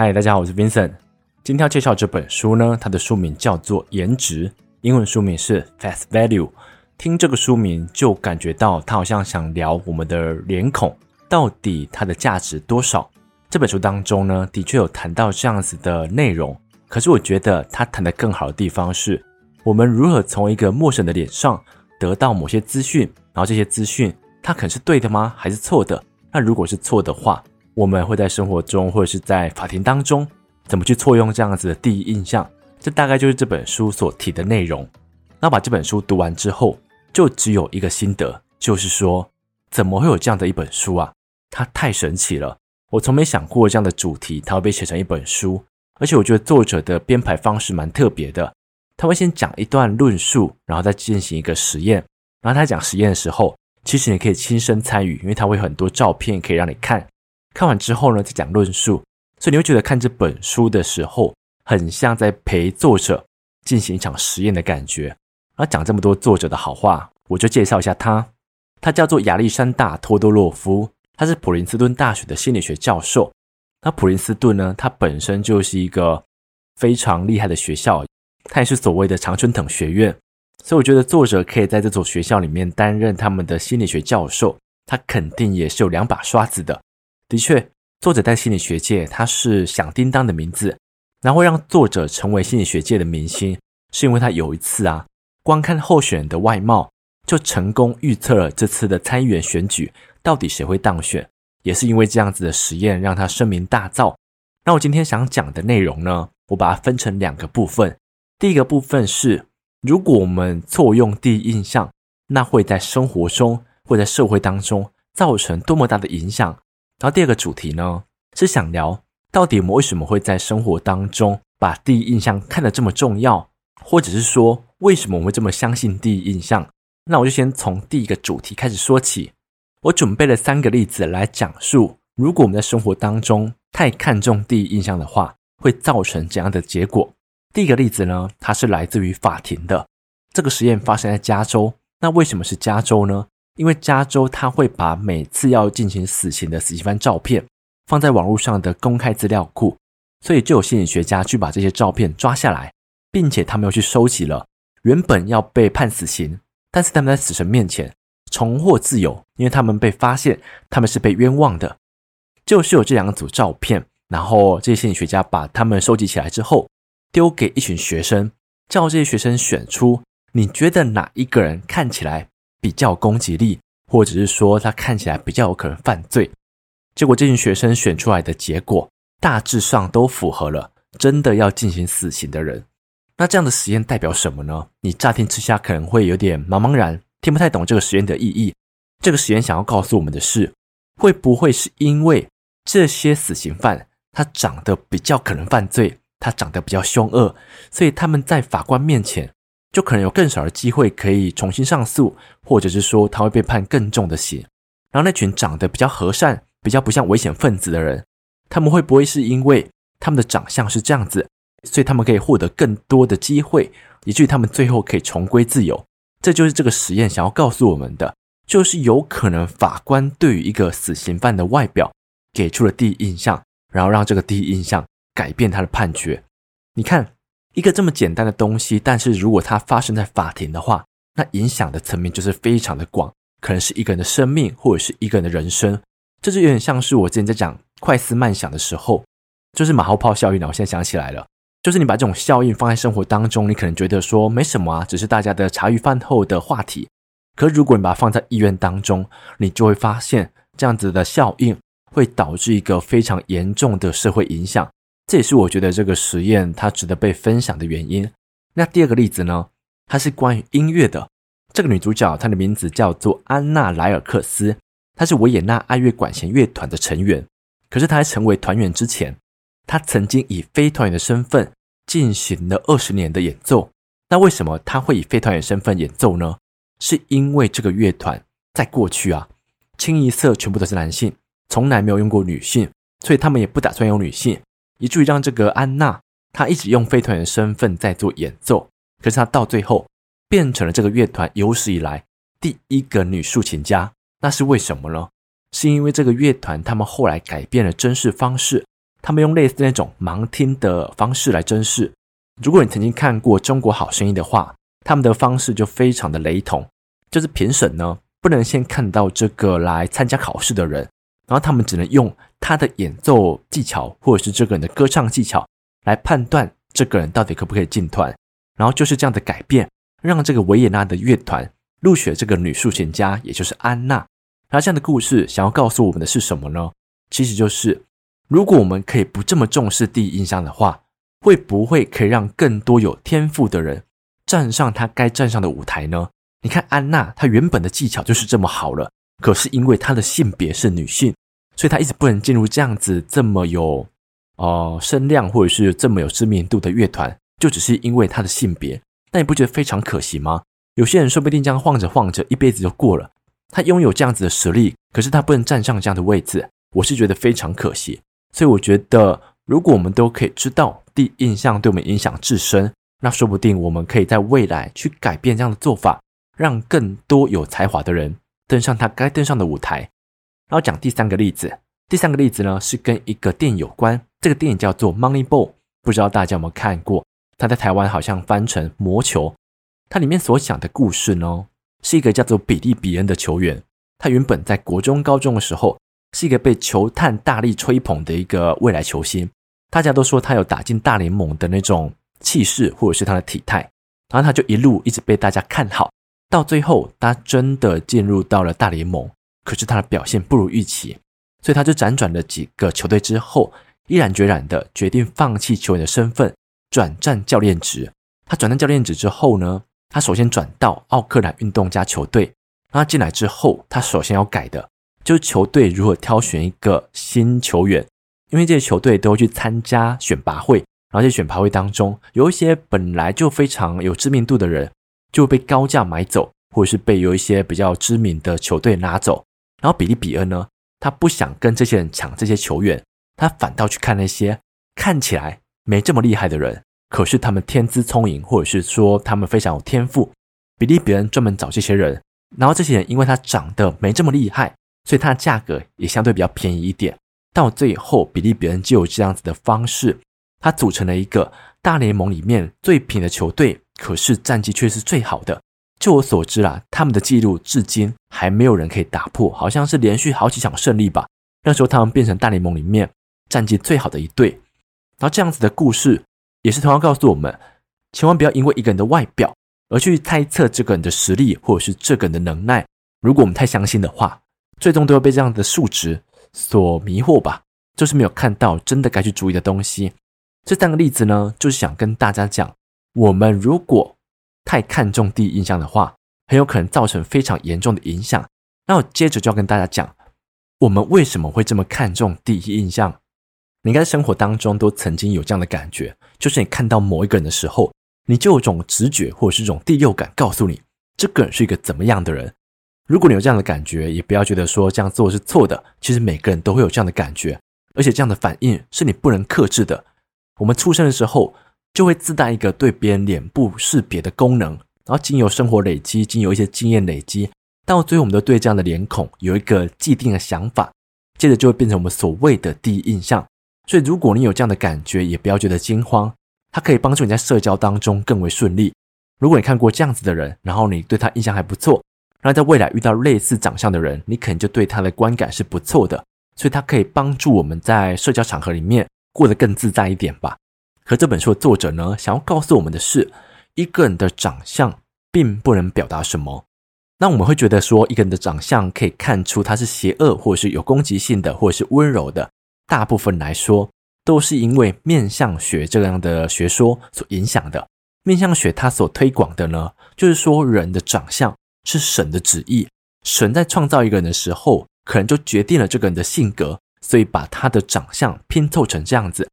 嗨，大家好，我是 Vincent。今天要介绍这本书呢，它的书名叫做《颜值》，英文书名是 Face Value。听这个书名就感觉到他好像想聊我们的脸孔到底它的价值多少。这本书当中呢，的确有谈到这样子的内容。可是我觉得他谈的更好的地方是，我们如何从一个陌生的脸上得到某些资讯，然后这些资讯它可能是对的吗？还是错的？那如果是错的话，我们会在生活中或者是在法庭当中怎么去错用这样子的第一印象？这大概就是这本书所提的内容。那把这本书读完之后，就只有一个心得，就是说，怎么会有这样的一本书啊？它太神奇了！我从没想过这样的主题它会被写成一本书，而且我觉得作者的编排方式蛮特别的。他会先讲一段论述，然后再进行一个实验。然后他讲实验的时候，其实你可以亲身参与，因为他会有很多照片可以让你看。看完之后呢，再讲论述，所以你会觉得看这本书的时候，很像在陪作者进行一场实验的感觉。而讲这么多作者的好话，我就介绍一下他。他叫做亚历山大·托多洛夫，他是普林斯顿大学的心理学教授。那普林斯顿呢，它本身就是一个非常厉害的学校，它也是所谓的常春藤学院。所以我觉得作者可以在这所学校里面担任他们的心理学教授，他肯定也是有两把刷子的。的确，作者在心理学界他是响叮当的名字，然后让作者成为心理学界的明星，是因为他有一次啊，光看候选人的外貌，就成功预测了这次的参议员选举到底谁会当选，也是因为这样子的实验让他声名大噪。那我今天想讲的内容呢，我把它分成两个部分。第一个部分是，如果我们错用第一印象，那会在生活中或在社会当中造成多么大的影响。然后第二个主题呢，是想聊到底我们为什么会在生活当中把第一印象看得这么重要，或者是说为什么我们会这么相信第一印象？那我就先从第一个主题开始说起。我准备了三个例子来讲述，如果我们在生活当中太看重第一印象的话，会造成怎样的结果？第一个例子呢，它是来自于法庭的。这个实验发生在加州。那为什么是加州呢？因为加州他会把每次要进行死刑的死刑犯照片放在网络上的公开资料库，所以就有心理学家去把这些照片抓下来，并且他们又去收集了原本要被判死刑，但是他们在死神面前重获自由，因为他们被发现他们是被冤枉的，就是有这两组照片，然后这些心理学家把他们收集起来之后，丢给一群学生，叫这些学生选出你觉得哪一个人看起来比较攻击力，或者是说他看起来比较有可能犯罪，结果这群学生选出来的结果大致上都符合了真的要进行死刑的人。那这样的实验代表什么呢？你乍听之下可能会有点茫茫然，听不太懂这个实验的意义。这个实验想要告诉我们的是，会不会是因为这些死刑犯他长得比较可能犯罪，他长得比较凶恶，所以他们在法官面前，就可能有更少的机会可以重新上诉，或者是说他会被判更重的刑。然后那群长得比较和善、比较不像危险分子的人，他们会不会是因为他们的长相是这样子，所以他们可以获得更多的机会，以至于他们最后可以重归自由？这就是这个实验想要告诉我们的，就是有可能法官对于一个死刑犯的外表给出了第一印象，然后让这个第一印象改变他的判决。你看。一个这么简单的东西，但是如果它发生在法庭的话，那影响的层面就是非常的广，可能是一个人的生命，或者是一个人的人生。这就有点像是我之前在讲快思慢想的时候，就是马后炮效应了。我现在想起来了，就是你把这种效应放在生活当中，你可能觉得说没什么啊，只是大家的茶余饭后的话题。可如果你把它放在医院当中，你就会发现这样子的效应会导致一个非常严重的社会影响。这也是我觉得这个实验它值得被分享的原因。那第二个例子呢，它是关于音乐的。这个女主角她的名字叫做安娜莱尔克斯，她是维也纳爱乐管弦乐团的成员。可是她在成为团员之前，她曾经以非团员的身份进行了二十年的演奏。那为什么她会以非团员身份演奏呢？是因为这个乐团在过去啊，清一色全部都是男性，从来没有用过女性，所以他们也不打算用女性。以至于让这个安娜，她一直用飞团员身份在做演奏，可是她到最后变成了这个乐团有史以来第一个女竖琴家。那是为什么呢？是因为这个乐团他们后来改变了甄试方式，他们用类似那种盲听的方式来甄试。如果你曾经看过《中国好声音》的话，他们的方式就非常的雷同，就是评审呢不能先看到这个来参加考试的人，然后他们只能用他的演奏技巧或者是这个人的歌唱技巧来判断这个人到底可不可以进团。然后就是这样的改变，让这个维也纳的乐团录取这个女竖琴家，也就是安娜。然后这样的故事想要告诉我们的是什么呢？其实就是，如果我们可以不这么重视第一印象的话，会不会可以让更多有天赋的人站上他该站上的舞台呢？你看安娜，她原本的技巧就是这么好了，可是因为她的性别是女性，所以他一直不能进入这样子这么有呃声量或者是这么有知名度的乐团，就只是因为他的性别。那你不觉得非常可惜吗？有些人说不定这样晃着晃着，一辈子就过了。他拥有这样子的实力，可是他不能站上这样的位置，我是觉得非常可惜。所以我觉得，如果我们都可以知道第一印象对我们影响至深，那说不定我们可以在未来去改变这样的做法，让更多有才华的人登上他该登上的舞台。然后讲第三个例子，第三个例子呢是跟一个电影有关，这个电影叫做《Moneyball》，不知道大家有没有看过？它在台湾好像翻成《魔球》，它里面所讲的故事呢，是一个叫做比利·比恩的球员，他原本在国中、高中的时候是一个被球探大力吹捧的一个未来球星，大家都说他有打进大联盟的那种气势，或者是他的体态，然后他就一路一直被大家看好，到最后他真的进入到了大联盟，可是他的表现不如预期，所以他就辗转了几个球队之后，毅然决然的决定放弃球员的身份，转战教练职。他转战教练职之后呢，他首先转到奥克兰运动家球队，那进来之后，他首先要改的就是球队如何挑选一个新球员，因为这些球队都会去参加选拔会，然后在选拔会当中有一些本来就非常有知名度的人，就会被高价买走，或者是被有一些比较知名的球队拿走。然后比利比恩呢，他不想跟这些人抢这些球员，他反倒去看那些看起来没这么厉害的人。可是他们天资聪颖，或者是说他们非常有天赋，比利别人专门找这些人，然后这些人因为他长得没这么厉害，所以他的价格也相对比较便宜一点。到最后，比利别人就有这样子的方式，他组成了一个大联盟里面最平的球队，可是战绩却是最好的。就我所知啦，他们的记录至今还没有人可以打破，好像是连续好几场胜利吧。那时候他们变成大联盟里面战绩最好的一队。然后这样子的故事。也是同样告诉我们，千万不要因为一个人的外表而去猜测这个人的实力或者是这个人的能耐。如果我们太相信的话，最终都会被这样的数值所迷惑吧。就是没有看到真的该去注意的东西。这三个例子呢，就是想跟大家讲，我们如果太看重第一印象的话，很有可能造成非常严重的影响。那我接着就要跟大家讲，我们为什么会这么看重第一印象。你应该在生活当中都曾经有这样的感觉，就是你看到某一个人的时候，你就有种直觉或者是一种第六感告诉你，这个人是一个怎么样的人。如果你有这样的感觉，也不要觉得说这样做是错的。其实每个人都会有这样的感觉，而且这样的反应是你不能克制的。我们出生的时候就会自带一个对别人脸部识别的功能，然后经由生活累积，经由一些经验累积，到最后我们都对这样的脸孔有一个既定的想法，接着就会变成我们所谓的第一印象。所以，如果你有这样的感觉，也不要觉得惊慌，它可以帮助你在社交当中更为顺利。如果你看过这样子的人，然后你对他印象还不错，然后在未来遇到类似长相的人，你可能就对他的观感是不错的。所以，它可以帮助我们在社交场合里面过得更自在一点吧。可这本书的作者呢，想要告诉我们的是，一个人的长相并不能表达什么。那我们会觉得说，一个人的长相可以看出他是邪恶，或者是有攻击性的，或者是温柔的。大部分来说，都是因为面相学这样的学说所影响的。面相学它所推广的呢，就是说人的长相是神的旨意，神在创造一个人的时候，可能就决定了这个人的性格，所以把他的长相拼凑成这样子。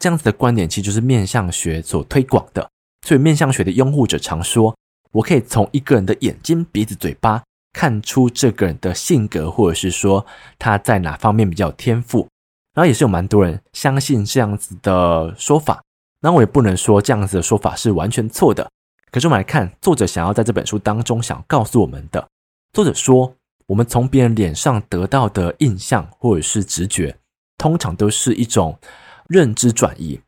这样子的观点其实就是面相学所推广的。所以面相学的拥护者常说，我可以从一个人的眼睛、鼻子、嘴巴看出这个人的性格，或者是说他在哪方面比较有天赋。然后也是有蛮多人相信这样子的说法，那我也不能说这样子的说法是完全错的。可是我们来看作者想要在这本书当中想告诉我们的，作者说，我们从别人脸上得到的印象或者是直觉，通常都是一种认知转移。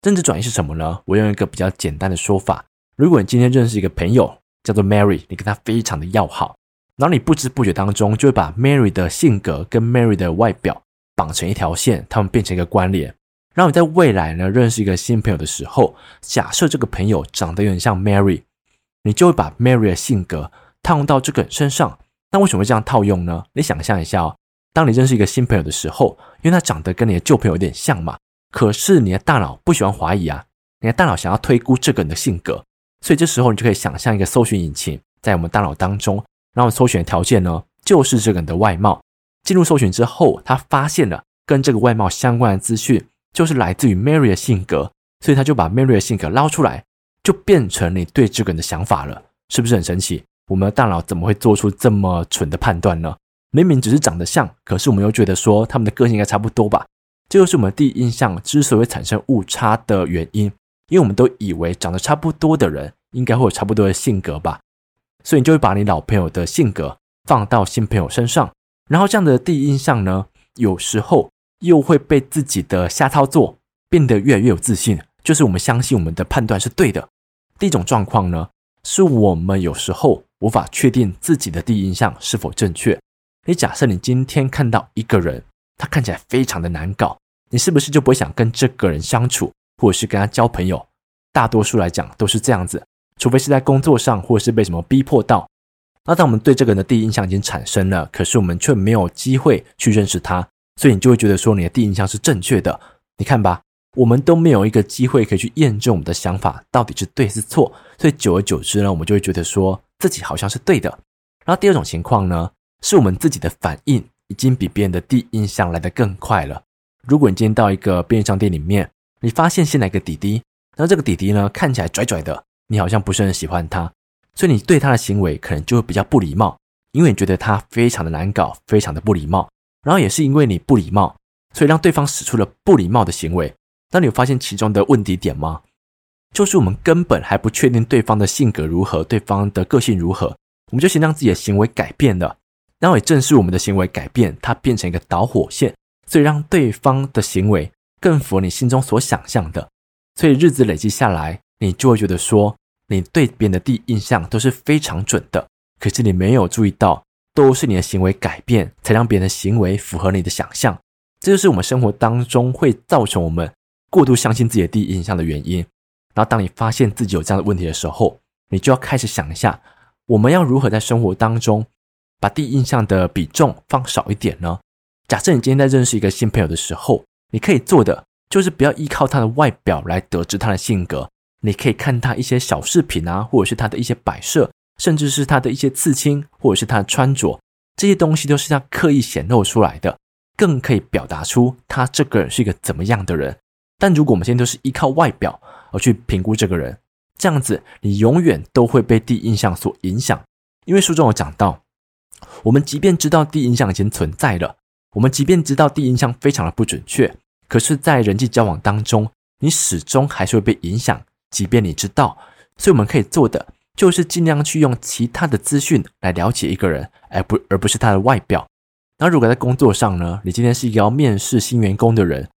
认知转移是什么呢？我用一个比较简单的说法：如果你今天认识一个朋友叫做 Mary，你跟他非常的要好，然后你不知不觉当中就会把 Mary 的性格跟 Mary 的外表绑成一条线，他们变成一个关联。然后你在未来呢认识一个新朋友的时候，假设这个朋友长得有点像 Mary，你就会把 Mary 的性格套用到这个人身上。那为什么会这样套用呢？你想象一下哦，当你认识一个新朋友的时候，因为他长得跟你的旧朋友有点像嘛，可是你的大脑不喜欢怀疑啊，你的大脑想要推估这个人的性格，所以这时候你就可以想象一个搜寻引擎在我们大脑当中，然后搜寻的条件呢就是这个人的外貌。进入搜寻之后，他发现了跟这个外貌相关的资讯。就是来自于 Mary 的性格，所以他就把 Mary 的性格捞出来，就变成你对这个人的想法了，是不是很神奇？我们的大脑怎么会做出这么蠢的判断呢？明明只是长得像，可是我们又觉得说他们的个性应该差不多吧？这就是我们第一印象之所以会产生误差的原因，因为我们都以为长得差不多的人应该会有差不多的性格吧，所以你就会把你老朋友的性格放到新朋友身上，然后这样的第一印象呢，有时候。又会被自己的瞎操作变得越来越有自信，就是我们相信我们的判断是对的。第一种状况呢，是我们有时候无法确定自己的第一印象是否正确。你假设你今天看到一个人，他看起来非常的难搞，你是不是就不会想跟这个人相处，或者是跟他交朋友？大多数来讲都是这样子，除非是在工作上，或者是被什么逼迫到。那当我们对这个人的第一印象已经产生了，可是我们却没有机会去认识他。所以你就会觉得说你的第一印象是正确的，你看吧，我们都没有一个机会可以去验证我们的想法到底是对是错，所以久而久之呢，我们就会觉得说自己好像是对的。然后第二种情况呢，是我们自己的反应已经比别人的第一印象来得更快了。如果你今天到一个便利商店里面，你发现新来一个弟弟，然后这个弟弟呢看起来拽拽的，你好像不是很喜欢他，所以你对他的行为可能就会比较不礼貌，因为你觉得他非常的难搞，非常的不礼貌。然后也是因为你不礼貌，所以让对方使出了不礼貌的行为。那你有发现其中的问题点吗？就是我们根本还不确定对方的性格如何，对方的个性如何，我们就先让自己的行为改变了。然后也正是我们的行为改变，它变成一个导火线，所以让对方的行为更符合你心中所想象的。所以日子累积下来，你就会觉得说，你对别人的第一印象都是非常准的。可是你没有注意到。都是你的行为改变，才让别人的行为符合你的想象。这就是我们生活当中会造成我们过度相信自己的第一印象的原因。然后，当你发现自己有这样的问题的时候，你就要开始想一下，我们要如何在生活当中把第一印象的比重放少一点呢？假设你今天在认识一个新朋友的时候，你可以做的就是不要依靠他的外表来得知他的性格。你可以看他一些小饰品啊，或者是他的一些摆设。甚至是他的一些刺青，或者是他的穿着，这些东西都是他刻意显露出来的，更可以表达出他这个人是一个怎么样的人。但如果我们现在都是依靠外表而去评估这个人，这样子你永远都会被第一印象所影响。因为书中有讲到，我们即便知道第一印象已经存在了，我们即便知道第一印象非常的不准确，可是，在人际交往当中，你始终还是会被影响，即便你知道。所以我们可以做的。就是尽量去用其他的资讯来了解一个人，而不而不是他的外表。那如果在工作上呢？你今天是一个要面试新员工的人，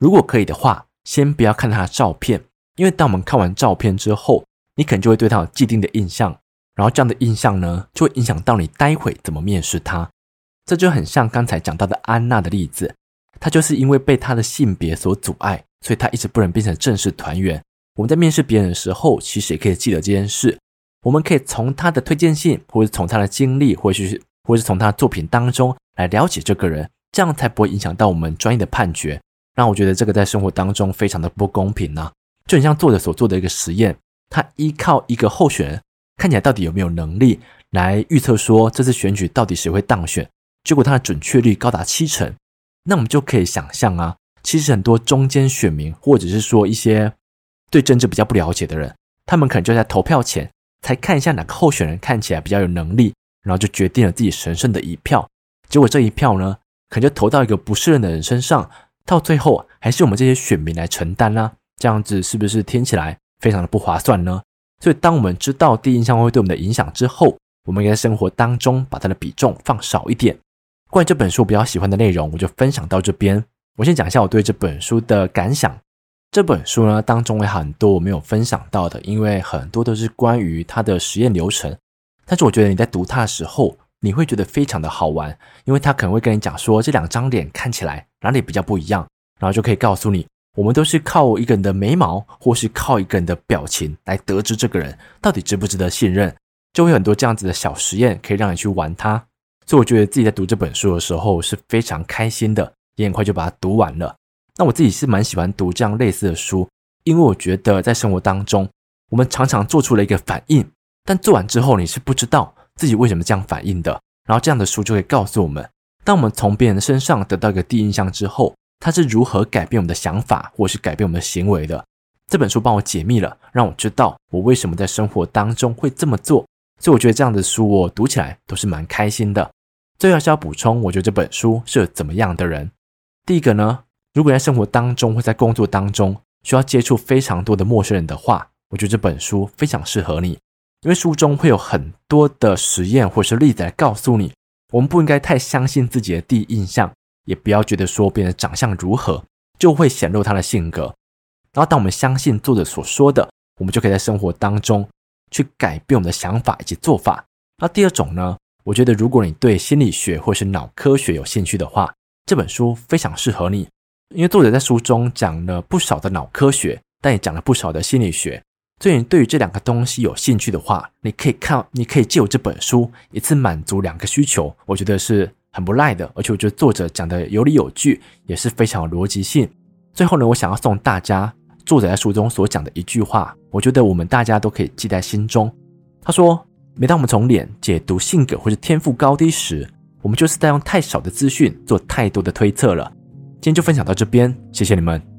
如果可以的话，先不要看他的照片，因为当我们看完照片之后，你可能就会对他有既定的印象，然后这样的印象呢，就会影响到你待会怎么面试他。这就很像刚才讲到的安娜的例子，她就是因为被她的性别所阻碍，所以她一直不能变成正式团员。我们在面试别人的时候，其实也可以记得这件事。我们可以从他的推荐信，或者从他的经历，或许是，或是从他的作品当中来了解这个人，这样才不会影响到我们专业的判决。让我觉得这个在生活当中非常的不公平呢、就很像作者所做的一个实验，他依靠一个候选人看起来到底有没有能力来预测说这次选举到底谁会当选，结果它的准确率高达七成。那我们就可以想象啊，其实很多中间选民，或者是说一些对政治比较不了解的人，他们可能就在投票前。才看一下哪个候选人看起来比较有能力，然后就决定了自己神圣的一票。结果这一票呢，可能就投到一个不适任的人身上，到最后还是我们这些选民来承担啦。这样子是不是听起来非常的不划算呢？所以，当我们知道第一印象会对我们的影响之后，我们应该在生活当中把它的比重放少一点。关于这本书比较喜欢的内容，我就分享到这边。我先讲一下我对这本书的感想。这本书呢，当中有很多我没有分享到的，因为很多都是关于它的实验流程。但是我觉得你在读它的时候，你会觉得非常的好玩，因为它可能会跟你讲说，这两张脸看起来哪里比较不一样，然后就可以告诉你，我们都是靠一个人的眉毛，或是靠一个人的表情来得知这个人到底值不值得信任。就会有很多这样子的小实验，可以让你去玩它。所以我觉得自己在读这本书的时候是非常开心的，也很快就把它读完了。那我自己是蛮喜欢读这样类似的书，因为我觉得在生活当中，我们常常做出了一个反应，但做完之后你是不知道自己为什么这样反应的。然后这样的书就会告诉我们，当我们从别人身上得到一个第一印象之后，他是如何改变我们的想法，或是改变我们的行为的。这本书帮我解密了，让我知道我为什么在生活当中会这么做。所以我觉得这样的书我读起来都是蛮开心的。最后是要补充，我觉得这本书是怎么样的人？第一个呢？如果在生活当中或在工作当中需要接触非常多的陌生人的话，我觉得这本书非常适合你，因为书中会有很多的实验或是例子来告诉你，我们不应该太相信自己的第一印象，也不要觉得说别人长相如何就会显露他的性格。然后，当我们相信作者所说的，我们就可以在生活当中去改变我们的想法以及做法。那第二种呢？我觉得如果你对心理学或是脑科学有兴趣的话，这本书非常适合你。因为作者在书中讲了不少的脑科学，但也讲了不少的心理学，所以你对于这两个东西有兴趣的话，你可以看，你可以借由这本书一次满足两个需求，我觉得是很不赖的，而且我觉得作者讲的有理有据，也是非常有逻辑性。最后呢，我想要送大家作者在书中所讲的一句话，我觉得我们大家都可以记在心中。他说：“每当我们从脸解读性格或是天赋高低时，我们就是在用太少的资讯做太多的推测了。”今天就分享到这边，谢谢你们。